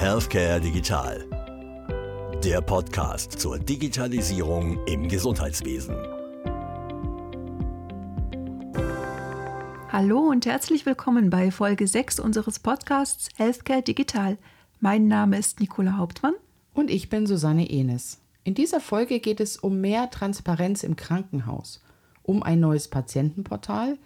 Healthcare Digital. Der Podcast zur Digitalisierung im Gesundheitswesen. Hallo und herzlich willkommen bei Folge 6 unseres Podcasts Healthcare Digital. Mein Name ist Nicola Hauptmann. Und ich bin Susanne Enes. In dieser Folge geht es um mehr Transparenz im Krankenhaus, um ein neues Patientenportal,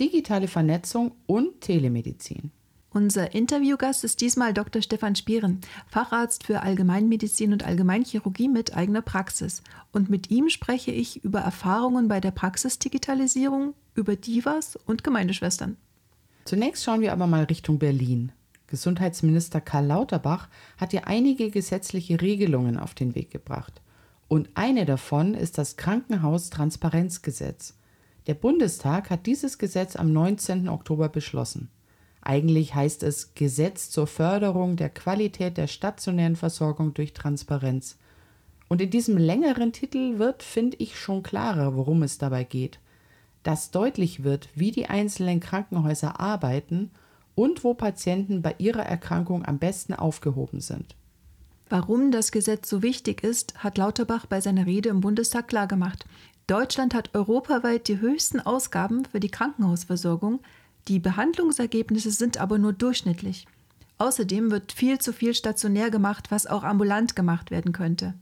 digitale Vernetzung und Telemedizin. Unser Interviewgast ist diesmal Dr. Stefan Spieren, Facharzt für Allgemeinmedizin und Allgemeinchirurgie mit eigener Praxis. Und mit ihm spreche ich über Erfahrungen bei der Praxisdigitalisierung, über Divas und Gemeindeschwestern. Zunächst schauen wir aber mal Richtung Berlin. Gesundheitsminister Karl Lauterbach hat ja einige gesetzliche Regelungen auf den Weg gebracht. Und eine davon ist das Krankenhaustransparenzgesetz. Der Bundestag hat dieses Gesetz am 19. Oktober beschlossen. Eigentlich heißt es Gesetz zur Förderung der Qualität der stationären Versorgung durch Transparenz. Und in diesem längeren Titel wird, finde ich, schon klarer, worum es dabei geht. Dass deutlich wird, wie die einzelnen Krankenhäuser arbeiten und wo Patienten bei ihrer Erkrankung am besten aufgehoben sind. Warum das Gesetz so wichtig ist, hat Lauterbach bei seiner Rede im Bundestag klargemacht. Deutschland hat europaweit die höchsten Ausgaben für die Krankenhausversorgung, die Behandlungsergebnisse sind aber nur durchschnittlich. Außerdem wird viel zu viel stationär gemacht, was auch ambulant gemacht werden könnte.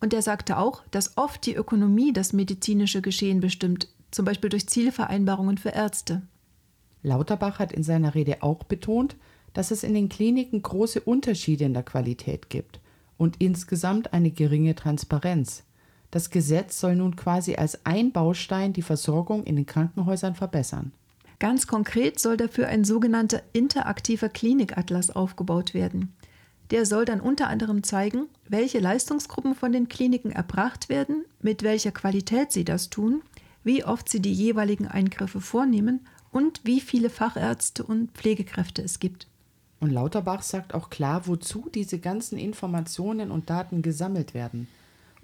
Und er sagte auch, dass oft die Ökonomie das medizinische Geschehen bestimmt, zum Beispiel durch Zielvereinbarungen für Ärzte. Lauterbach hat in seiner Rede auch betont, dass es in den Kliniken große Unterschiede in der Qualität gibt und insgesamt eine geringe Transparenz. Das Gesetz soll nun quasi als ein Baustein die Versorgung in den Krankenhäusern verbessern. Ganz konkret soll dafür ein sogenannter interaktiver Klinikatlas aufgebaut werden. Der soll dann unter anderem zeigen, welche Leistungsgruppen von den Kliniken erbracht werden, mit welcher Qualität sie das tun, wie oft sie die jeweiligen Eingriffe vornehmen und wie viele Fachärzte und Pflegekräfte es gibt. Und Lauterbach sagt auch klar, wozu diese ganzen Informationen und Daten gesammelt werden,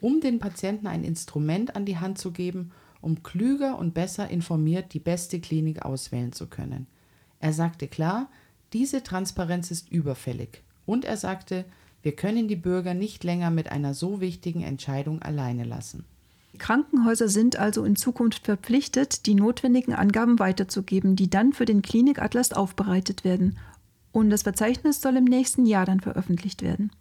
um den Patienten ein Instrument an die Hand zu geben, um klüger und besser informiert die beste Klinik auswählen zu können. Er sagte klar, diese Transparenz ist überfällig. Und er sagte, wir können die Bürger nicht länger mit einer so wichtigen Entscheidung alleine lassen. Krankenhäuser sind also in Zukunft verpflichtet, die notwendigen Angaben weiterzugeben, die dann für den Klinikatlas aufbereitet werden. Und das Verzeichnis soll im nächsten Jahr dann veröffentlicht werden.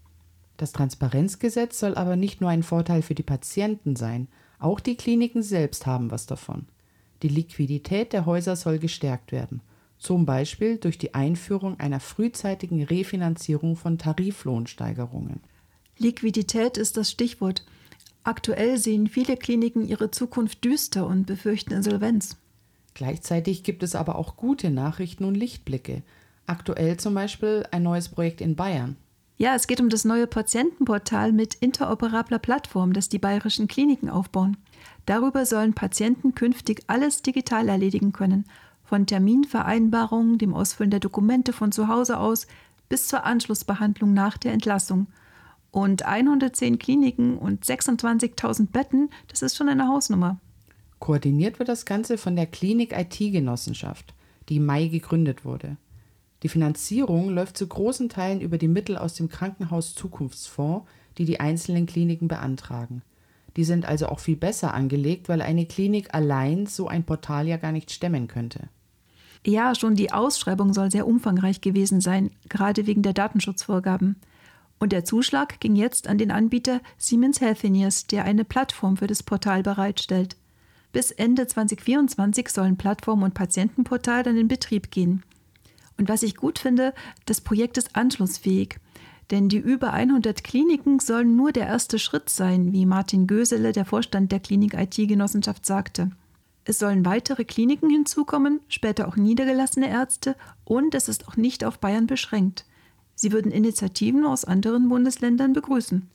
Das Transparenzgesetz soll aber nicht nur ein Vorteil für die Patienten sein, auch die Kliniken selbst haben was davon. Die Liquidität der Häuser soll gestärkt werden, zum Beispiel durch die Einführung einer frühzeitigen Refinanzierung von Tariflohnsteigerungen. Liquidität ist das Stichwort. Aktuell sehen viele Kliniken ihre Zukunft düster und befürchten Insolvenz. Gleichzeitig gibt es aber auch gute Nachrichten und Lichtblicke. Aktuell zum Beispiel ein neues Projekt in Bayern. Ja, es geht um das neue Patientenportal mit interoperabler Plattform, das die bayerischen Kliniken aufbauen. Darüber sollen Patienten künftig alles digital erledigen können, von Terminvereinbarungen, dem Ausfüllen der Dokumente von zu Hause aus bis zur Anschlussbehandlung nach der Entlassung. Und 110 Kliniken und 26.000 Betten, das ist schon eine Hausnummer. Koordiniert wird das Ganze von der Klinik IT-Genossenschaft, die im Mai gegründet wurde. Die Finanzierung läuft zu großen Teilen über die Mittel aus dem Krankenhaus Zukunftsfonds, die die einzelnen Kliniken beantragen. Die sind also auch viel besser angelegt, weil eine Klinik allein so ein Portal ja gar nicht stemmen könnte. Ja, schon die Ausschreibung soll sehr umfangreich gewesen sein, gerade wegen der Datenschutzvorgaben. Und der Zuschlag ging jetzt an den Anbieter Siemens Healthineers, der eine Plattform für das Portal bereitstellt. Bis Ende 2024 sollen Plattform und Patientenportal dann in Betrieb gehen. Und was ich gut finde, das Projekt ist anschlussfähig. Denn die über 100 Kliniken sollen nur der erste Schritt sein, wie Martin Gösele, der Vorstand der Klinik IT-Genossenschaft, sagte. Es sollen weitere Kliniken hinzukommen, später auch niedergelassene Ärzte und es ist auch nicht auf Bayern beschränkt. Sie würden Initiativen aus anderen Bundesländern begrüßen.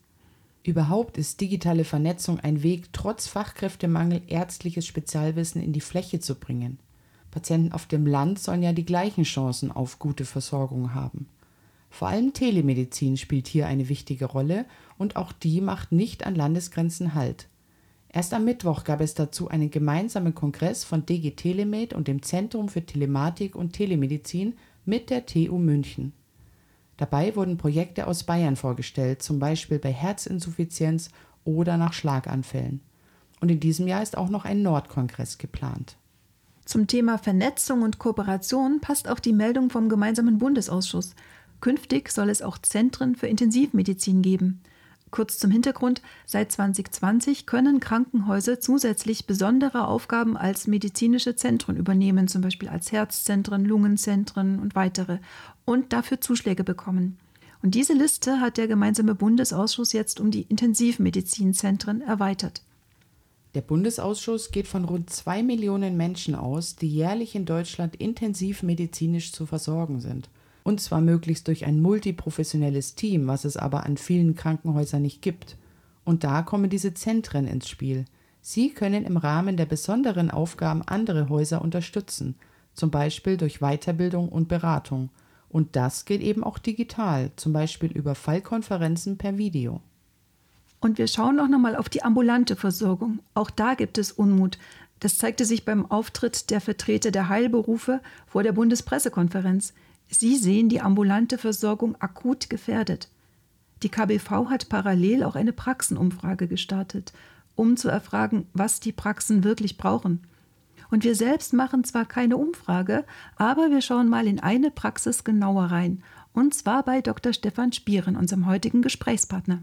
Überhaupt ist digitale Vernetzung ein Weg, trotz Fachkräftemangel ärztliches Spezialwissen in die Fläche zu bringen. Patienten auf dem Land sollen ja die gleichen Chancen auf gute Versorgung haben. Vor allem Telemedizin spielt hier eine wichtige Rolle und auch die macht nicht an Landesgrenzen Halt. Erst am Mittwoch gab es dazu einen gemeinsamen Kongress von DG Telemed und dem Zentrum für Telematik und Telemedizin mit der TU München. Dabei wurden Projekte aus Bayern vorgestellt, zum Beispiel bei Herzinsuffizienz oder nach Schlaganfällen. Und in diesem Jahr ist auch noch ein Nordkongress geplant. Zum Thema Vernetzung und Kooperation passt auch die Meldung vom gemeinsamen Bundesausschuss. Künftig soll es auch Zentren für Intensivmedizin geben. Kurz zum Hintergrund, seit 2020 können Krankenhäuser zusätzlich besondere Aufgaben als medizinische Zentren übernehmen, zum Beispiel als Herzzentren, Lungenzentren und weitere, und dafür Zuschläge bekommen. Und diese Liste hat der gemeinsame Bundesausschuss jetzt um die Intensivmedizinzentren erweitert. Der Bundesausschuss geht von rund zwei Millionen Menschen aus, die jährlich in Deutschland intensiv medizinisch zu versorgen sind. Und zwar möglichst durch ein multiprofessionelles Team, was es aber an vielen Krankenhäusern nicht gibt. Und da kommen diese Zentren ins Spiel. Sie können im Rahmen der besonderen Aufgaben andere Häuser unterstützen, zum Beispiel durch Weiterbildung und Beratung. Und das geht eben auch digital, zum Beispiel über Fallkonferenzen per Video. Und wir schauen auch nochmal auf die ambulante Versorgung. Auch da gibt es Unmut. Das zeigte sich beim Auftritt der Vertreter der Heilberufe vor der Bundespressekonferenz. Sie sehen die ambulante Versorgung akut gefährdet. Die KBV hat parallel auch eine Praxenumfrage gestartet, um zu erfragen, was die Praxen wirklich brauchen. Und wir selbst machen zwar keine Umfrage, aber wir schauen mal in eine Praxis genauer rein, und zwar bei Dr. Stefan Spieren, unserem heutigen Gesprächspartner.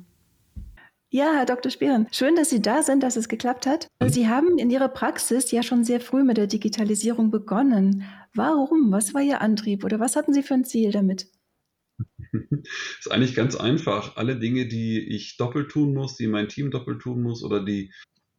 Ja, Herr Dr. Spieren, schön, dass Sie da sind, dass es geklappt hat. Sie haben in Ihrer Praxis ja schon sehr früh mit der Digitalisierung begonnen. Warum? Was war Ihr Antrieb oder was hatten Sie für ein Ziel damit? Das ist eigentlich ganz einfach. Alle Dinge, die ich doppelt tun muss, die mein Team doppelt tun muss oder die,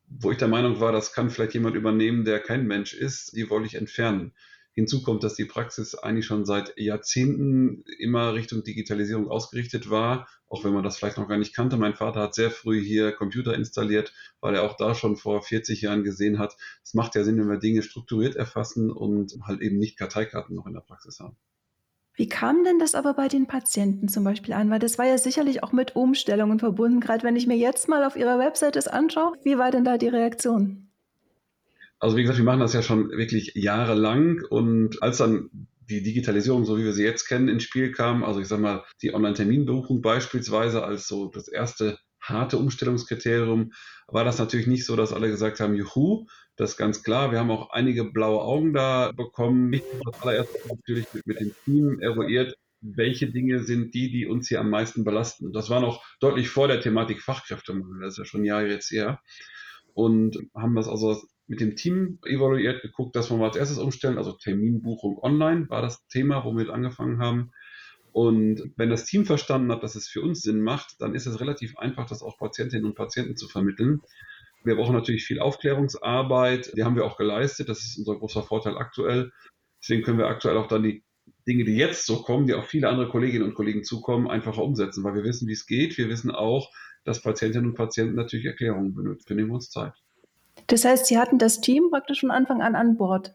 wo ich der Meinung war, das kann vielleicht jemand übernehmen, der kein Mensch ist, die wollte ich entfernen. Hinzu kommt, dass die Praxis eigentlich schon seit Jahrzehnten immer Richtung Digitalisierung ausgerichtet war, auch wenn man das vielleicht noch gar nicht kannte. Mein Vater hat sehr früh hier Computer installiert, weil er auch da schon vor 40 Jahren gesehen hat, es macht ja Sinn, wenn wir Dinge strukturiert erfassen und halt eben nicht Karteikarten noch in der Praxis haben. Wie kam denn das aber bei den Patienten zum Beispiel an? Weil das war ja sicherlich auch mit Umstellungen verbunden. Gerade wenn ich mir jetzt mal auf Ihrer Website das anschaue, wie war denn da die Reaktion? Also wie gesagt, wir machen das ja schon wirklich jahrelang und als dann die Digitalisierung, so wie wir sie jetzt kennen, ins Spiel kam, also ich sage mal, die Online-Terminbuchung beispielsweise als so das erste harte Umstellungskriterium, war das natürlich nicht so, dass alle gesagt haben, juhu, das ist ganz klar. Wir haben auch einige blaue Augen da bekommen. Ich habe allererste natürlich mit, mit dem Team eruiert, welche Dinge sind die, die uns hier am meisten belasten. Das war noch deutlich vor der Thematik Fachkräftemangel, das ist ja schon Jahre jetzt her. Und haben das also mit dem Team evaluiert, geguckt, dass wir mal als erstes umstellen, also Terminbuchung online war das Thema, womit wir angefangen haben. Und wenn das Team verstanden hat, dass es für uns Sinn macht, dann ist es relativ einfach, das auch Patientinnen und Patienten zu vermitteln. Wir brauchen natürlich viel Aufklärungsarbeit, die haben wir auch geleistet, das ist unser großer Vorteil aktuell. Deswegen können wir aktuell auch dann die Dinge, die jetzt so kommen, die auf viele andere Kolleginnen und Kollegen zukommen, einfacher umsetzen, weil wir wissen, wie es geht. Wir wissen auch, dass Patientinnen und Patienten natürlich Erklärungen benötigen. Wir nehmen uns Zeit. Das heißt, Sie hatten das Team praktisch von Anfang an an Bord.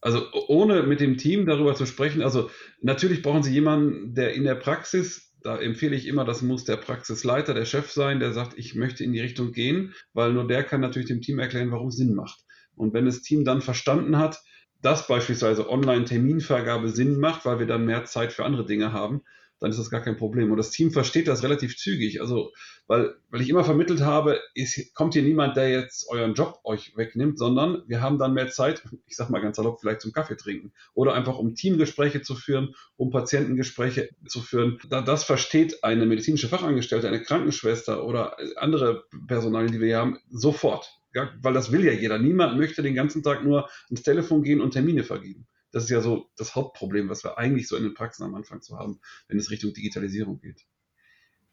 Also ohne mit dem Team darüber zu sprechen, also natürlich brauchen Sie jemanden, der in der Praxis, da empfehle ich immer, das muss der Praxisleiter, der Chef sein, der sagt, ich möchte in die Richtung gehen, weil nur der kann natürlich dem Team erklären, warum es Sinn macht. Und wenn das Team dann verstanden hat, dass beispielsweise Online-Terminvergabe Sinn macht, weil wir dann mehr Zeit für andere Dinge haben, dann ist das gar kein Problem. Und das Team versteht das relativ zügig. Also, weil, weil ich immer vermittelt habe, ist, kommt hier niemand, der jetzt euren Job euch wegnimmt, sondern wir haben dann mehr Zeit, ich sag mal ganz salopp, vielleicht zum Kaffee trinken oder einfach um Teamgespräche zu führen, um Patientengespräche zu führen. Das versteht eine medizinische Fachangestellte, eine Krankenschwester oder andere Personalien, die wir hier haben, sofort. Ja, weil das will ja jeder. Niemand möchte den ganzen Tag nur ans Telefon gehen und Termine vergeben. Das ist ja so das Hauptproblem, was wir eigentlich so in den Praxen am Anfang zu haben, wenn es Richtung Digitalisierung geht.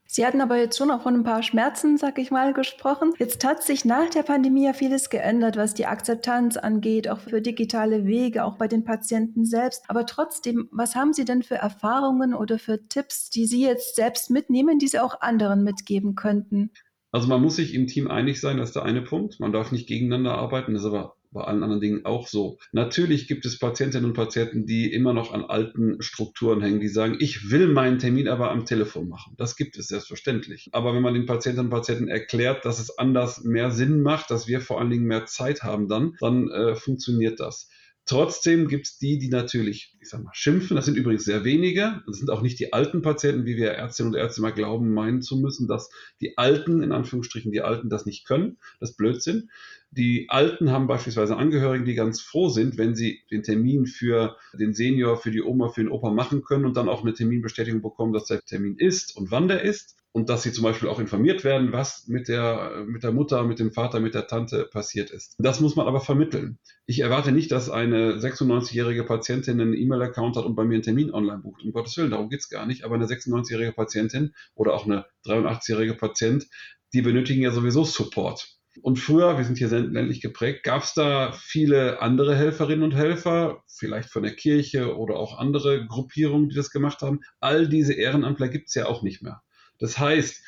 Sie hatten aber jetzt schon auch von ein paar Schmerzen, sag ich mal, gesprochen. Jetzt hat sich nach der Pandemie ja vieles geändert, was die Akzeptanz angeht, auch für digitale Wege, auch bei den Patienten selbst. Aber trotzdem, was haben Sie denn für Erfahrungen oder für Tipps, die Sie jetzt selbst mitnehmen, die Sie auch anderen mitgeben könnten? Also man muss sich im Team einig sein, das ist der eine Punkt. Man darf nicht gegeneinander arbeiten, das ist aber bei allen anderen Dingen auch so. Natürlich gibt es Patientinnen und Patienten, die immer noch an alten Strukturen hängen, die sagen, ich will meinen Termin aber am Telefon machen. Das gibt es selbstverständlich. Aber wenn man den Patientinnen und Patienten erklärt, dass es anders mehr Sinn macht, dass wir vor allen Dingen mehr Zeit haben dann, dann äh, funktioniert das. Trotzdem gibt es die, die natürlich, ich sag mal, schimpfen. Das sind übrigens sehr wenige. Das sind auch nicht die alten Patienten, wie wir Ärztinnen und Ärzte mal glauben, meinen zu müssen, dass die Alten, in Anführungsstrichen, die Alten das nicht können. Das ist Blödsinn. Die Alten haben beispielsweise Angehörige, die ganz froh sind, wenn sie den Termin für den Senior, für die Oma, für den Opa machen können und dann auch eine Terminbestätigung bekommen, dass der Termin ist und wann der ist und dass sie zum Beispiel auch informiert werden, was mit der, mit der Mutter, mit dem Vater, mit der Tante passiert ist. Das muss man aber vermitteln. Ich erwarte nicht, dass eine 96-jährige Patientin einen E-Mail-Account hat und bei mir einen Termin online bucht. Um Gottes Willen, darum geht's gar nicht. Aber eine 96-jährige Patientin oder auch eine 83-jährige Patient, die benötigen ja sowieso Support. Und früher, wir sind hier ländlich geprägt, gab es da viele andere Helferinnen und Helfer, vielleicht von der Kirche oder auch andere Gruppierungen, die das gemacht haben. All diese Ehrenamtler gibt es ja auch nicht mehr. Das heißt,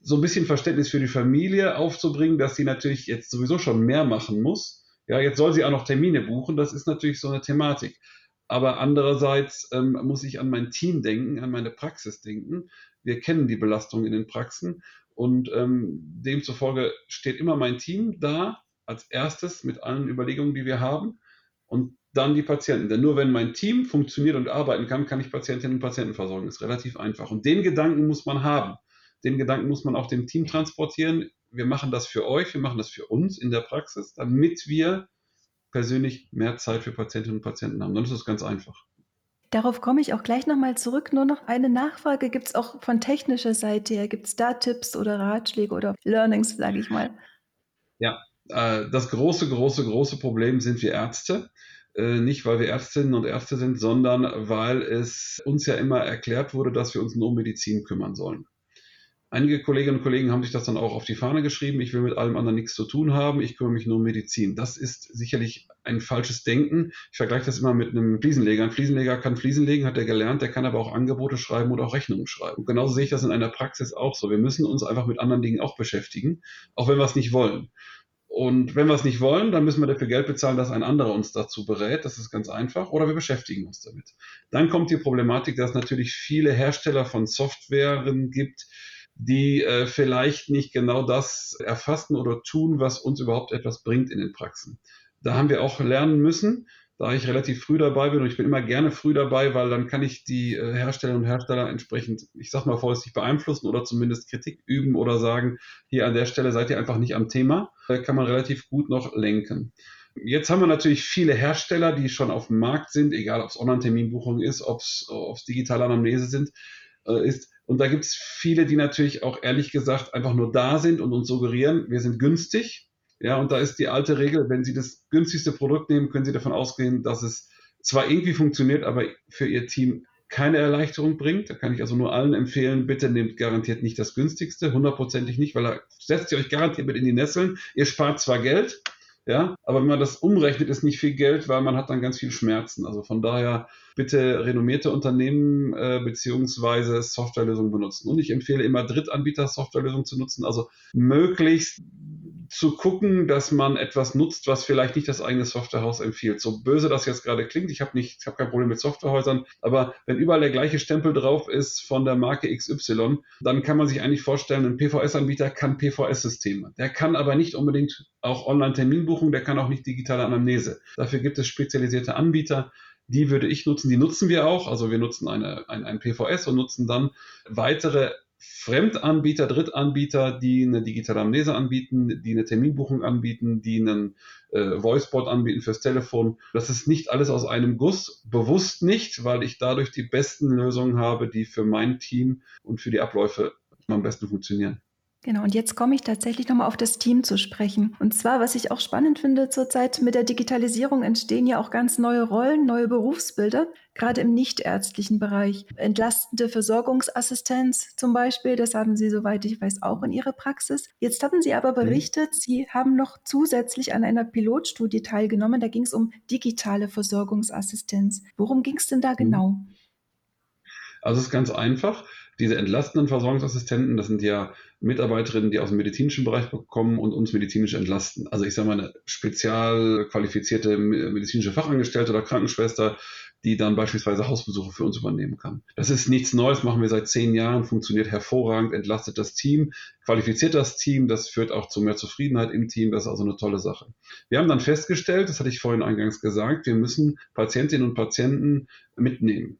so ein bisschen Verständnis für die Familie aufzubringen, dass sie natürlich jetzt sowieso schon mehr machen muss. Ja, jetzt soll sie auch noch Termine buchen. Das ist natürlich so eine Thematik. Aber andererseits ähm, muss ich an mein Team denken, an meine Praxis denken. Wir kennen die Belastung in den Praxen und ähm, demzufolge steht immer mein Team da als erstes mit allen Überlegungen, die wir haben und dann die Patienten. Denn nur wenn mein Team funktioniert und arbeiten kann, kann ich Patientinnen und Patienten versorgen. Das ist relativ einfach. Und den Gedanken muss man haben. Den Gedanken muss man auch dem Team transportieren. Wir machen das für euch, wir machen das für uns in der Praxis, damit wir persönlich mehr Zeit für Patientinnen und Patienten haben. Dann ist es ganz einfach. Darauf komme ich auch gleich nochmal zurück. Nur noch eine Nachfrage. Gibt es auch von technischer Seite her, gibt es da Tipps oder Ratschläge oder Learnings, sage ich mal? Ja, äh, das große, große, große Problem sind wir Ärzte. Äh, nicht, weil wir Ärztinnen und Ärzte sind, sondern weil es uns ja immer erklärt wurde, dass wir uns nur um Medizin kümmern sollen. Einige Kolleginnen und Kollegen haben sich das dann auch auf die Fahne geschrieben. Ich will mit allem anderen nichts zu tun haben. Ich kümmere mich nur um Medizin. Das ist sicherlich ein falsches Denken. Ich vergleiche das immer mit einem Fliesenleger. Ein Fliesenleger kann Fliesen legen, hat er gelernt. Der kann aber auch Angebote schreiben oder auch Rechnungen schreiben. Und genauso sehe ich das in einer Praxis auch so. Wir müssen uns einfach mit anderen Dingen auch beschäftigen, auch wenn wir es nicht wollen. Und wenn wir es nicht wollen, dann müssen wir dafür Geld bezahlen, dass ein anderer uns dazu berät. Das ist ganz einfach. Oder wir beschäftigen uns damit. Dann kommt die Problematik, dass es natürlich viele Hersteller von Softwaren gibt, die äh, vielleicht nicht genau das erfassen oder tun, was uns überhaupt etwas bringt in den Praxen. Da haben wir auch lernen müssen, da ich relativ früh dabei bin und ich bin immer gerne früh dabei, weil dann kann ich die äh, Herstellerinnen und Hersteller entsprechend, ich sag mal vorsichtig beeinflussen oder zumindest Kritik üben oder sagen, hier an der Stelle seid ihr einfach nicht am Thema, kann man relativ gut noch lenken. Jetzt haben wir natürlich viele Hersteller, die schon auf dem Markt sind, egal ob es Online-Terminbuchung ist, ob es digitale Anamnese sind, äh, ist. Und da gibt es viele, die natürlich auch ehrlich gesagt einfach nur da sind und uns suggerieren, wir sind günstig ja, und da ist die alte Regel, wenn Sie das günstigste Produkt nehmen, können Sie davon ausgehen, dass es zwar irgendwie funktioniert, aber für Ihr Team keine Erleichterung bringt. Da kann ich also nur allen empfehlen, bitte nehmt garantiert nicht das günstigste, hundertprozentig nicht, weil da setzt ihr euch garantiert mit in die Nesseln. Ihr spart zwar Geld, ja, aber wenn man das umrechnet, ist nicht viel Geld, weil man hat dann ganz viel Schmerzen. Also von daher bitte renommierte Unternehmen äh, beziehungsweise Softwarelösungen benutzen. Und ich empfehle immer Drittanbieter Softwarelösungen zu nutzen, also möglichst zu gucken, dass man etwas nutzt, was vielleicht nicht das eigene Softwarehaus empfiehlt. So böse das jetzt gerade klingt, ich habe nicht, ich habe kein Problem mit Softwarehäusern, aber wenn überall der gleiche Stempel drauf ist von der Marke XY, dann kann man sich eigentlich vorstellen, ein PVS-Anbieter kann PVS-Systeme. Der kann aber nicht unbedingt auch Online-Terminbuchung, der kann auch nicht digitale Anamnese. Dafür gibt es spezialisierte Anbieter. Die würde ich nutzen, die nutzen wir auch. Also wir nutzen eine, ein, ein PVS und nutzen dann weitere Fremdanbieter, Drittanbieter, die eine digitale Amnese anbieten, die eine Terminbuchung anbieten, die einen äh, Voicebot anbieten fürs Telefon. Das ist nicht alles aus einem Guss, bewusst nicht, weil ich dadurch die besten Lösungen habe, die für mein Team und für die Abläufe am besten funktionieren. Genau, und jetzt komme ich tatsächlich nochmal auf das Team zu sprechen. Und zwar, was ich auch spannend finde zurzeit, mit der Digitalisierung entstehen ja auch ganz neue Rollen, neue Berufsbilder, gerade im nichtärztlichen Bereich. Entlastende Versorgungsassistenz zum Beispiel, das haben Sie, soweit ich weiß, auch in Ihrer Praxis. Jetzt hatten Sie aber mhm. berichtet, mhm. Sie haben noch zusätzlich an einer Pilotstudie teilgenommen. Da ging es um digitale Versorgungsassistenz. Worum ging es denn da mhm. genau? Also es ist ganz einfach diese entlastenden Versorgungsassistenten, das sind ja Mitarbeiterinnen, die aus dem medizinischen Bereich kommen und uns medizinisch entlasten. Also ich sage mal, eine spezial qualifizierte medizinische Fachangestellte oder Krankenschwester, die dann beispielsweise Hausbesuche für uns übernehmen kann. Das ist nichts Neues, machen wir seit zehn Jahren, funktioniert hervorragend, entlastet das Team, qualifiziert das Team, das führt auch zu mehr Zufriedenheit im Team, das ist also eine tolle Sache. Wir haben dann festgestellt, das hatte ich vorhin eingangs gesagt, wir müssen Patientinnen und Patienten mitnehmen.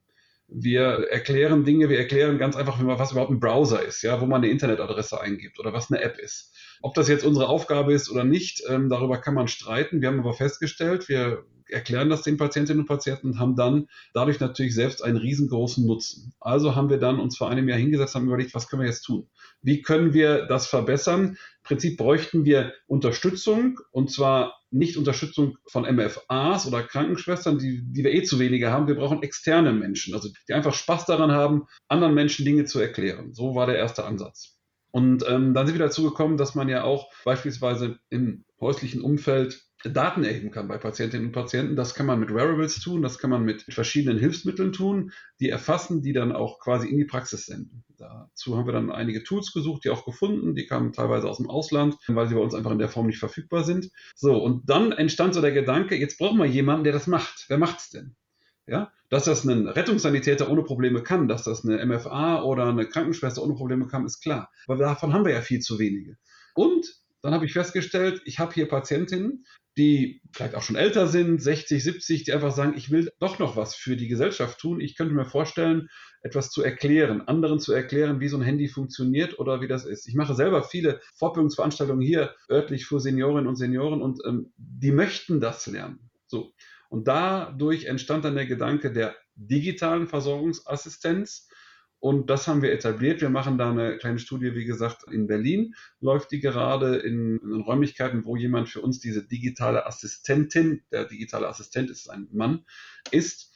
Wir erklären Dinge, wir erklären ganz einfach, was überhaupt ein Browser ist, ja, wo man eine Internetadresse eingibt oder was eine App ist. Ob das jetzt unsere Aufgabe ist oder nicht, ähm, darüber kann man streiten. Wir haben aber festgestellt, wir erklären das den Patientinnen und Patienten und haben dann dadurch natürlich selbst einen riesengroßen Nutzen. Also haben wir dann uns vor einem Jahr hingesetzt, haben überlegt, was können wir jetzt tun? Wie können wir das verbessern? Im Prinzip bräuchten wir Unterstützung und zwar nicht Unterstützung von MFAs oder Krankenschwestern, die, die wir eh zu wenige haben. Wir brauchen externe Menschen, also die einfach Spaß daran haben, anderen Menschen Dinge zu erklären. So war der erste Ansatz. Und ähm, dann sind wir dazu gekommen, dass man ja auch beispielsweise im häuslichen Umfeld Daten erheben kann bei Patientinnen und Patienten. Das kann man mit Wearables tun, das kann man mit verschiedenen Hilfsmitteln tun, die erfassen, die dann auch quasi in die Praxis senden. Dazu haben wir dann einige Tools gesucht, die auch gefunden, die kamen teilweise aus dem Ausland, weil sie bei uns einfach in der Form nicht verfügbar sind. So, und dann entstand so der Gedanke, jetzt brauchen wir jemanden, der das macht. Wer macht's denn? Ja, dass das ein Rettungssanitäter ohne Probleme kann, dass das eine MFA oder eine Krankenschwester ohne Probleme kann, ist klar. Aber davon haben wir ja viel zu wenige. Und dann habe ich festgestellt, ich habe hier Patientinnen, die vielleicht auch schon älter sind, 60, 70, die einfach sagen, ich will doch noch was für die Gesellschaft tun. Ich könnte mir vorstellen, etwas zu erklären, anderen zu erklären, wie so ein Handy funktioniert oder wie das ist. Ich mache selber viele Fortbildungsveranstaltungen hier örtlich für Seniorinnen und Senioren und ähm, die möchten das lernen. So. Und dadurch entstand dann der Gedanke der digitalen Versorgungsassistenz, und das haben wir etabliert. Wir machen da eine kleine Studie, wie gesagt, in Berlin läuft die gerade in, in Räumlichkeiten, wo jemand für uns diese digitale Assistentin, der digitale Assistent ist ein Mann, ist.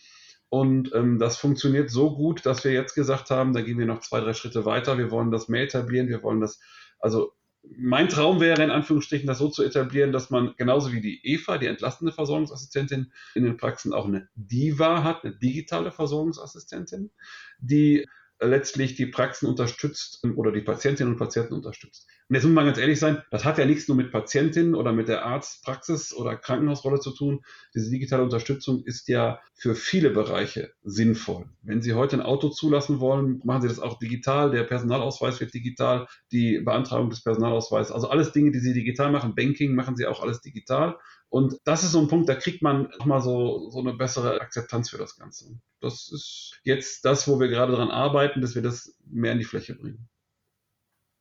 Und ähm, das funktioniert so gut, dass wir jetzt gesagt haben, da gehen wir noch zwei, drei Schritte weiter. Wir wollen das mehr etablieren. Wir wollen das, also mein Traum wäre in Anführungsstrichen, das so zu etablieren, dass man genauso wie die Eva, die entlastende Versorgungsassistentin, in den Praxen auch eine DIVA hat, eine digitale Versorgungsassistentin, die letztlich die Praxen unterstützt oder die Patientinnen und Patienten unterstützt. Und jetzt muss man ganz ehrlich sein, das hat ja nichts nur mit Patientinnen oder mit der Arztpraxis oder Krankenhausrolle zu tun. Diese digitale Unterstützung ist ja für viele Bereiche sinnvoll. Wenn Sie heute ein Auto zulassen wollen, machen Sie das auch digital. Der Personalausweis wird digital, die Beantragung des Personalausweises, also alles Dinge, die Sie digital machen. Banking machen Sie auch alles digital. Und das ist so ein Punkt, da kriegt man mal so, so eine bessere Akzeptanz für das Ganze. Das ist jetzt das, wo wir gerade daran arbeiten, dass wir das mehr in die Fläche bringen.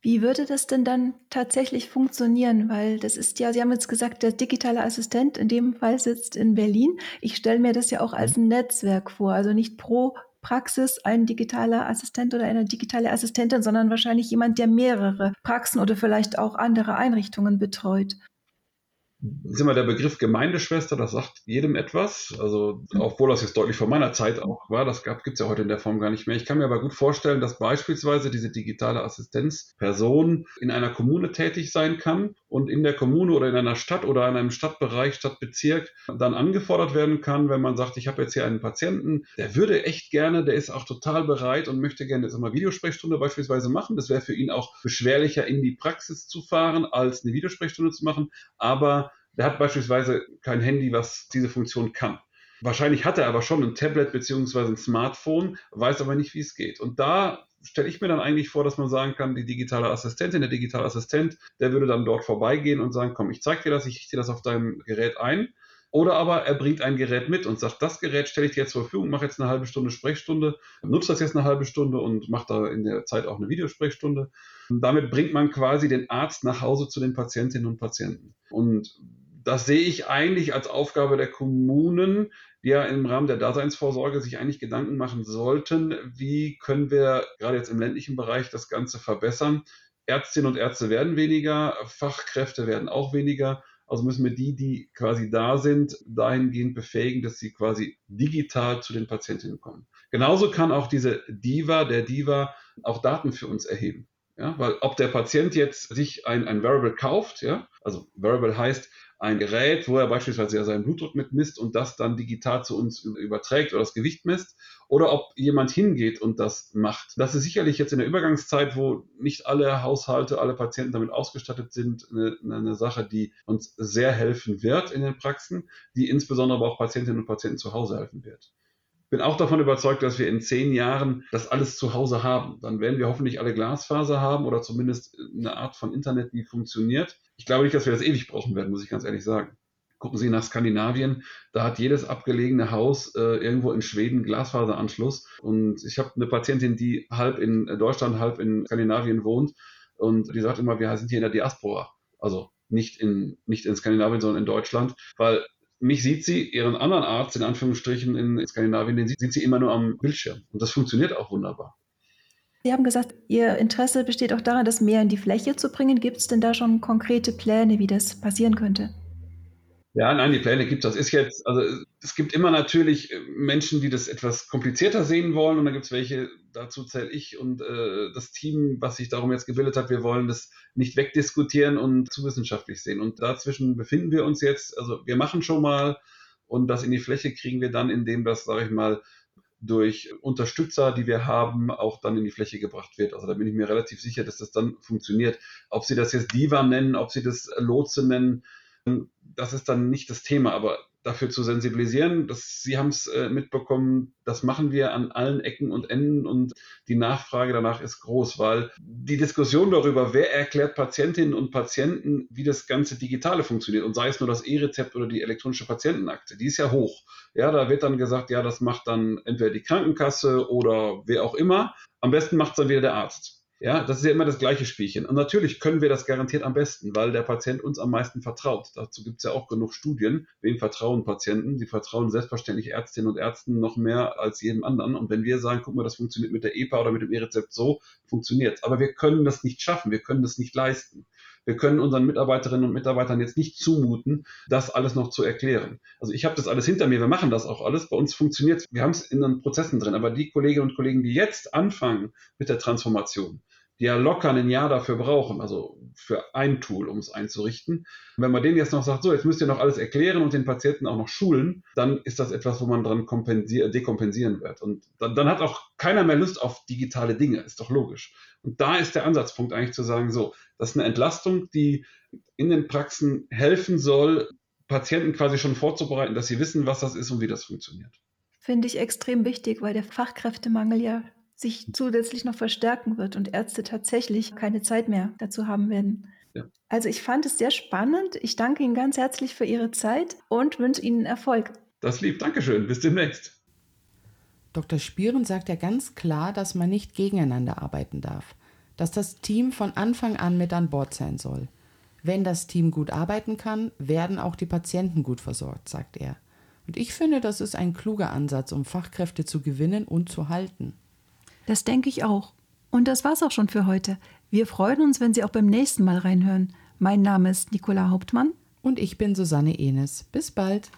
Wie würde das denn dann tatsächlich funktionieren? Weil das ist ja, Sie haben jetzt gesagt, der digitale Assistent in dem Fall sitzt in Berlin. Ich stelle mir das ja auch als ein Netzwerk vor, also nicht pro Praxis ein digitaler Assistent oder eine digitale Assistentin, sondern wahrscheinlich jemand, der mehrere Praxen oder vielleicht auch andere Einrichtungen betreut ist immer der Begriff Gemeindeschwester, das sagt jedem etwas. Also, obwohl das jetzt deutlich vor meiner Zeit auch war, das gibt es ja heute in der Form gar nicht mehr. Ich kann mir aber gut vorstellen, dass beispielsweise diese digitale Assistenzperson in einer Kommune tätig sein kann und in der Kommune oder in einer Stadt oder in einem Stadtbereich, Stadtbezirk dann angefordert werden kann, wenn man sagt, ich habe jetzt hier einen Patienten, der würde echt gerne, der ist auch total bereit und möchte gerne jetzt mal Videosprechstunde beispielsweise machen. Das wäre für ihn auch beschwerlicher, in die Praxis zu fahren, als eine Videosprechstunde zu machen. Aber der hat beispielsweise kein Handy, was diese Funktion kann. Wahrscheinlich hat er aber schon ein Tablet beziehungsweise ein Smartphone, weiß aber nicht, wie es geht. Und da stelle ich mir dann eigentlich vor, dass man sagen kann, die digitale Assistentin, der digitale Assistent, der würde dann dort vorbeigehen und sagen, komm, ich zeige dir das, ich richte das auf deinem Gerät ein. Oder aber er bringt ein Gerät mit und sagt, das Gerät stelle ich dir jetzt zur Verfügung, mache jetzt eine halbe Stunde Sprechstunde, nutze das jetzt eine halbe Stunde und mache da in der Zeit auch eine Videosprechstunde. Und damit bringt man quasi den Arzt nach Hause zu den Patientinnen und Patienten. Und das sehe ich eigentlich als Aufgabe der Kommunen, die ja im Rahmen der Daseinsvorsorge sich eigentlich Gedanken machen sollten, wie können wir gerade jetzt im ländlichen Bereich das Ganze verbessern. Ärztinnen und Ärzte werden weniger, Fachkräfte werden auch weniger. Also müssen wir die, die quasi da sind, dahingehend befähigen, dass sie quasi digital zu den Patientinnen kommen. Genauso kann auch diese Diva, der Diva, auch Daten für uns erheben. Ja, weil ob der Patient jetzt sich ein, ein Variable kauft, ja, also Variable heißt, ein Gerät, wo er beispielsweise ja seinen Blutdruck mitmisst und das dann digital zu uns überträgt oder das Gewicht misst, oder ob jemand hingeht und das macht. Das ist sicherlich jetzt in der Übergangszeit, wo nicht alle Haushalte, alle Patienten damit ausgestattet sind, eine, eine Sache, die uns sehr helfen wird in den Praxen, die insbesondere aber auch Patientinnen und Patienten zu Hause helfen wird. bin auch davon überzeugt, dass wir in zehn Jahren das alles zu Hause haben. Dann werden wir hoffentlich alle Glasfaser haben oder zumindest eine Art von Internet, die funktioniert. Ich glaube nicht, dass wir das ewig brauchen werden, muss ich ganz ehrlich sagen. Gucken Sie nach Skandinavien, da hat jedes abgelegene Haus äh, irgendwo in Schweden Glasfaseranschluss. Und ich habe eine Patientin, die halb in Deutschland, halb in Skandinavien wohnt. Und die sagt immer, wir sind hier in der Diaspora. Also nicht in, nicht in Skandinavien, sondern in Deutschland. Weil mich sieht sie, ihren anderen Arzt in Anführungsstrichen in Skandinavien, den sieht sie immer nur am Bildschirm. Und das funktioniert auch wunderbar. Sie haben gesagt, Ihr Interesse besteht auch daran, das mehr in die Fläche zu bringen. Gibt es denn da schon konkrete Pläne, wie das passieren könnte? Ja, nein, die Pläne gibt es. Das ist jetzt, also es gibt immer natürlich äh, Menschen, die das etwas komplizierter sehen wollen und dann gibt es welche, dazu zähle ich und äh, das Team, was sich darum jetzt gebildet hat, wir wollen das nicht wegdiskutieren und zu wissenschaftlich sehen. Und dazwischen befinden wir uns jetzt, also wir machen schon mal und das in die Fläche kriegen wir dann, indem das, sage ich mal, durch Unterstützer, die wir haben, auch dann in die Fläche gebracht wird. Also da bin ich mir relativ sicher, dass das dann funktioniert. Ob Sie das jetzt Diva nennen, ob Sie das Lotse nennen, das ist dann nicht das Thema, aber dafür zu sensibilisieren, dass Sie haben es äh, mitbekommen, das machen wir an allen Ecken und Enden und die Nachfrage danach ist groß, weil die Diskussion darüber, wer erklärt Patientinnen und Patienten, wie das ganze Digitale funktioniert und sei es nur das E-Rezept oder die elektronische Patientenakte, die ist ja hoch. Ja, da wird dann gesagt, ja, das macht dann entweder die Krankenkasse oder wer auch immer. Am besten macht es dann wieder der Arzt. Ja, das ist ja immer das gleiche Spielchen. Und natürlich können wir das garantiert am besten, weil der Patient uns am meisten vertraut. Dazu gibt es ja auch genug Studien. Wem vertrauen Patienten? Die vertrauen selbstverständlich Ärztinnen und Ärzten noch mehr als jedem anderen. Und wenn wir sagen, guck mal, das funktioniert mit der EPA oder mit dem E-Rezept so, funktioniert Aber wir können das nicht schaffen. Wir können das nicht leisten. Wir können unseren Mitarbeiterinnen und Mitarbeitern jetzt nicht zumuten, das alles noch zu erklären. Also ich habe das alles hinter mir, wir machen das auch alles. Bei uns funktioniert Wir haben es in den Prozessen drin. Aber die Kolleginnen und Kollegen, die jetzt anfangen mit der Transformation, die ja locker ein Jahr dafür brauchen, also für ein Tool, um es einzurichten. wenn man denen jetzt noch sagt, so, jetzt müsst ihr noch alles erklären und den Patienten auch noch schulen, dann ist das etwas, wo man dran dekompensieren wird. Und dann, dann hat auch keiner mehr Lust auf digitale Dinge, ist doch logisch. Und da ist der Ansatzpunkt eigentlich zu sagen, so, das ist eine Entlastung, die in den Praxen helfen soll, Patienten quasi schon vorzubereiten, dass sie wissen, was das ist und wie das funktioniert. Finde ich extrem wichtig, weil der Fachkräftemangel ja sich zusätzlich noch verstärken wird und Ärzte tatsächlich keine Zeit mehr dazu haben werden. Ja. Also ich fand es sehr spannend. Ich danke Ihnen ganz herzlich für Ihre Zeit und wünsche Ihnen Erfolg. Das lieb, Dankeschön. Bis demnächst. Dr. Spieren sagt ja ganz klar, dass man nicht gegeneinander arbeiten darf, dass das Team von Anfang an mit an Bord sein soll. Wenn das Team gut arbeiten kann, werden auch die Patienten gut versorgt, sagt er. Und ich finde, das ist ein kluger Ansatz, um Fachkräfte zu gewinnen und zu halten. Das denke ich auch. Und das war's auch schon für heute. Wir freuen uns, wenn Sie auch beim nächsten Mal reinhören. Mein Name ist Nicola Hauptmann. Und ich bin Susanne Enes. Bis bald.